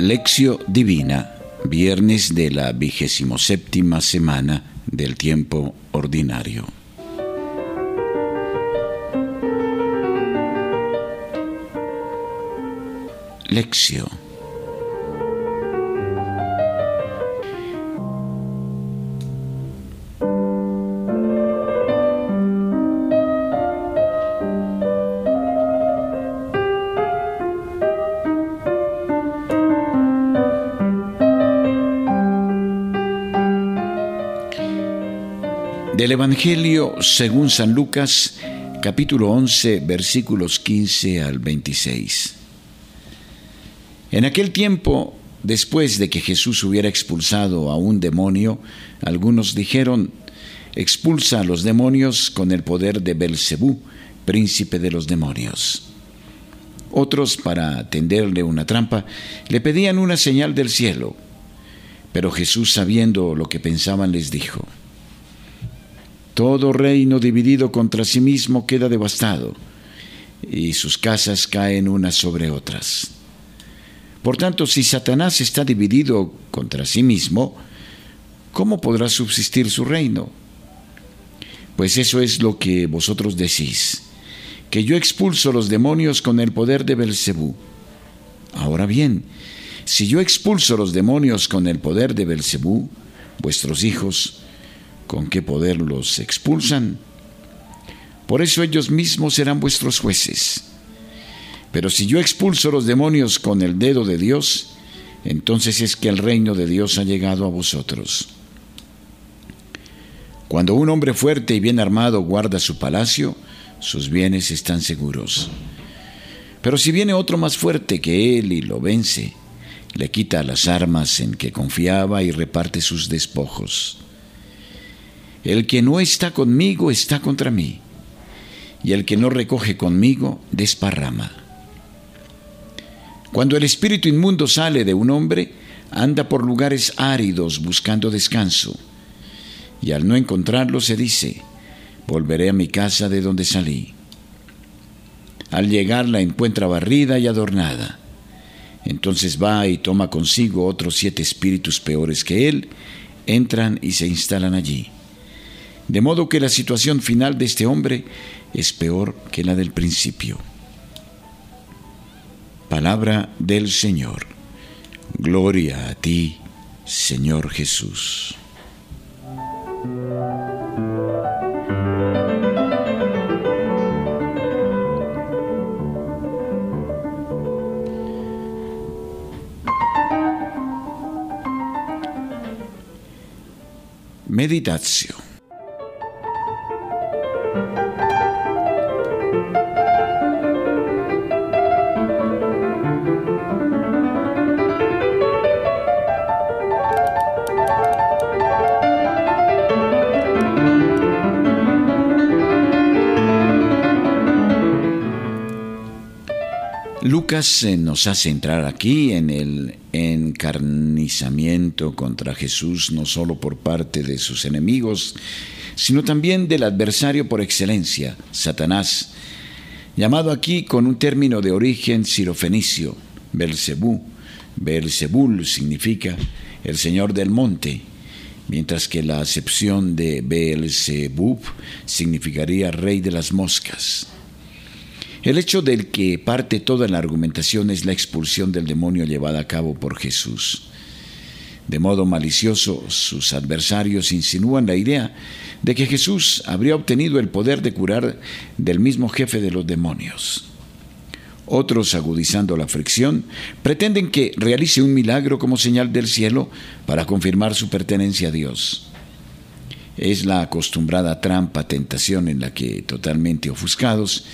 Lección Divina, viernes de la vigésimo séptima semana del tiempo ordinario. Lección Del Evangelio según San Lucas, capítulo 11, versículos 15 al 26. En aquel tiempo, después de que Jesús hubiera expulsado a un demonio, algunos dijeron, expulsa a los demonios con el poder de Belcebú, príncipe de los demonios. Otros, para tenderle una trampa, le pedían una señal del cielo. Pero Jesús, sabiendo lo que pensaban, les dijo, todo reino dividido contra sí mismo queda devastado, y sus casas caen unas sobre otras. Por tanto, si Satanás está dividido contra sí mismo, ¿cómo podrá subsistir su reino? Pues eso es lo que vosotros decís, que yo expulso los demonios con el poder de Belcebú. Ahora bien, si yo expulso los demonios con el poder de Belcebú, vuestros hijos con qué poder los expulsan. Por eso ellos mismos serán vuestros jueces. Pero si yo expulso los demonios con el dedo de Dios, entonces es que el reino de Dios ha llegado a vosotros. Cuando un hombre fuerte y bien armado guarda su palacio, sus bienes están seguros. Pero si viene otro más fuerte que él y lo vence, le quita las armas en que confiaba y reparte sus despojos. El que no está conmigo está contra mí, y el que no recoge conmigo desparrama. Cuando el espíritu inmundo sale de un hombre, anda por lugares áridos buscando descanso, y al no encontrarlo se dice, volveré a mi casa de donde salí. Al llegar la encuentra barrida y adornada. Entonces va y toma consigo otros siete espíritus peores que él, entran y se instalan allí de modo que la situación final de este hombre es peor que la del principio. Palabra del Señor. Gloria a ti, Señor Jesús. Meditación Lucas nos hace entrar aquí en el encarnizamiento contra Jesús, no solo por parte de sus enemigos, sino también del adversario por excelencia, Satanás, llamado aquí con un término de origen sirofenicio, Belcebú. Belzebul significa el señor del monte, mientras que la acepción de Belzebub significaría rey de las moscas. El hecho del que parte toda la argumentación es la expulsión del demonio llevada a cabo por Jesús. De modo malicioso, sus adversarios insinúan la idea de que Jesús habría obtenido el poder de curar del mismo jefe de los demonios. Otros, agudizando la fricción, pretenden que realice un milagro como señal del cielo para confirmar su pertenencia a Dios. Es la acostumbrada trampa tentación en la que, totalmente ofuscados,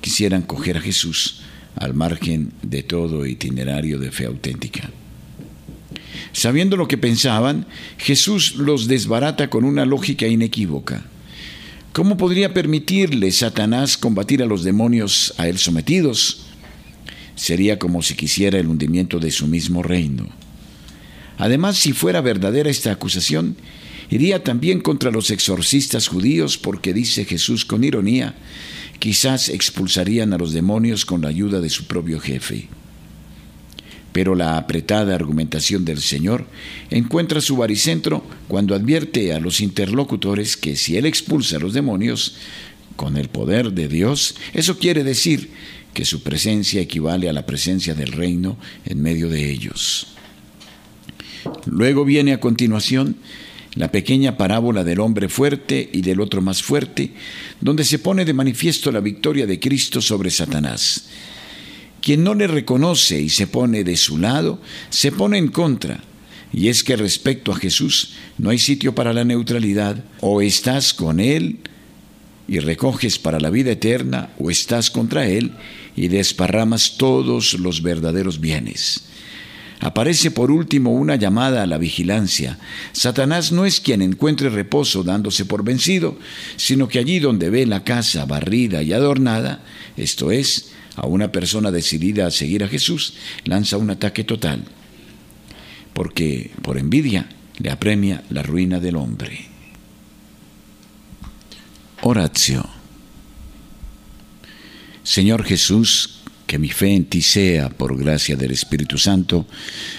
quisieran coger a Jesús al margen de todo itinerario de fe auténtica. Sabiendo lo que pensaban, Jesús los desbarata con una lógica inequívoca. ¿Cómo podría permitirle Satanás combatir a los demonios a él sometidos? Sería como si quisiera el hundimiento de su mismo reino. Además, si fuera verdadera esta acusación, iría también contra los exorcistas judíos porque dice Jesús con ironía, quizás expulsarían a los demonios con la ayuda de su propio jefe. Pero la apretada argumentación del Señor encuentra su baricentro cuando advierte a los interlocutores que si Él expulsa a los demonios con el poder de Dios, eso quiere decir que su presencia equivale a la presencia del reino en medio de ellos. Luego viene a continuación la pequeña parábola del hombre fuerte y del otro más fuerte, donde se pone de manifiesto la victoria de Cristo sobre Satanás. Quien no le reconoce y se pone de su lado, se pone en contra. Y es que respecto a Jesús no hay sitio para la neutralidad. O estás con Él y recoges para la vida eterna, o estás contra Él y desparramas todos los verdaderos bienes. Aparece por último una llamada a la vigilancia. Satanás no es quien encuentre reposo dándose por vencido, sino que allí donde ve la casa barrida y adornada, esto es, a una persona decidida a seguir a Jesús, lanza un ataque total, porque por envidia le apremia la ruina del hombre. Oratio. Señor Jesús, que mi fe en ti sea, por gracia del Espíritu Santo,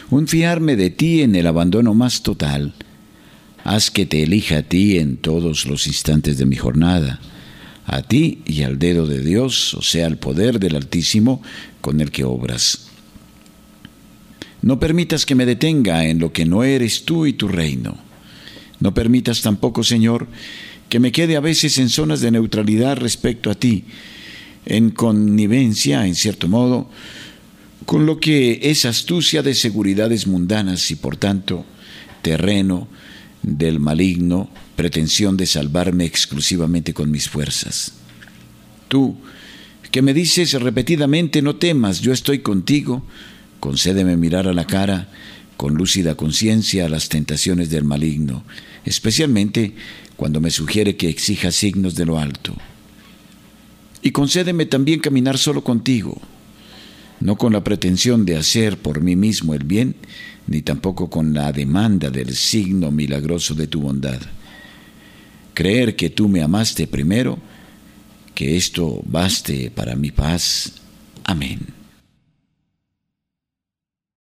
un fiarme de ti en el abandono más total. Haz que te elija a ti en todos los instantes de mi jornada a ti y al dedo de Dios, o sea, al poder del Altísimo con el que obras. No permitas que me detenga en lo que no eres tú y tu reino. No permitas tampoco, Señor, que me quede a veces en zonas de neutralidad respecto a ti, en connivencia, en cierto modo, con lo que es astucia de seguridades mundanas y por tanto terreno del maligno pretensión de salvarme exclusivamente con mis fuerzas. Tú, que me dices repetidamente, no temas, yo estoy contigo, concédeme mirar a la cara con lúcida conciencia a las tentaciones del maligno, especialmente cuando me sugiere que exija signos de lo alto. Y concédeme también caminar solo contigo, no con la pretensión de hacer por mí mismo el bien, ni tampoco con la demanda del signo milagroso de tu bondad creer que tú me amaste primero, que esto baste para mi paz. Amén.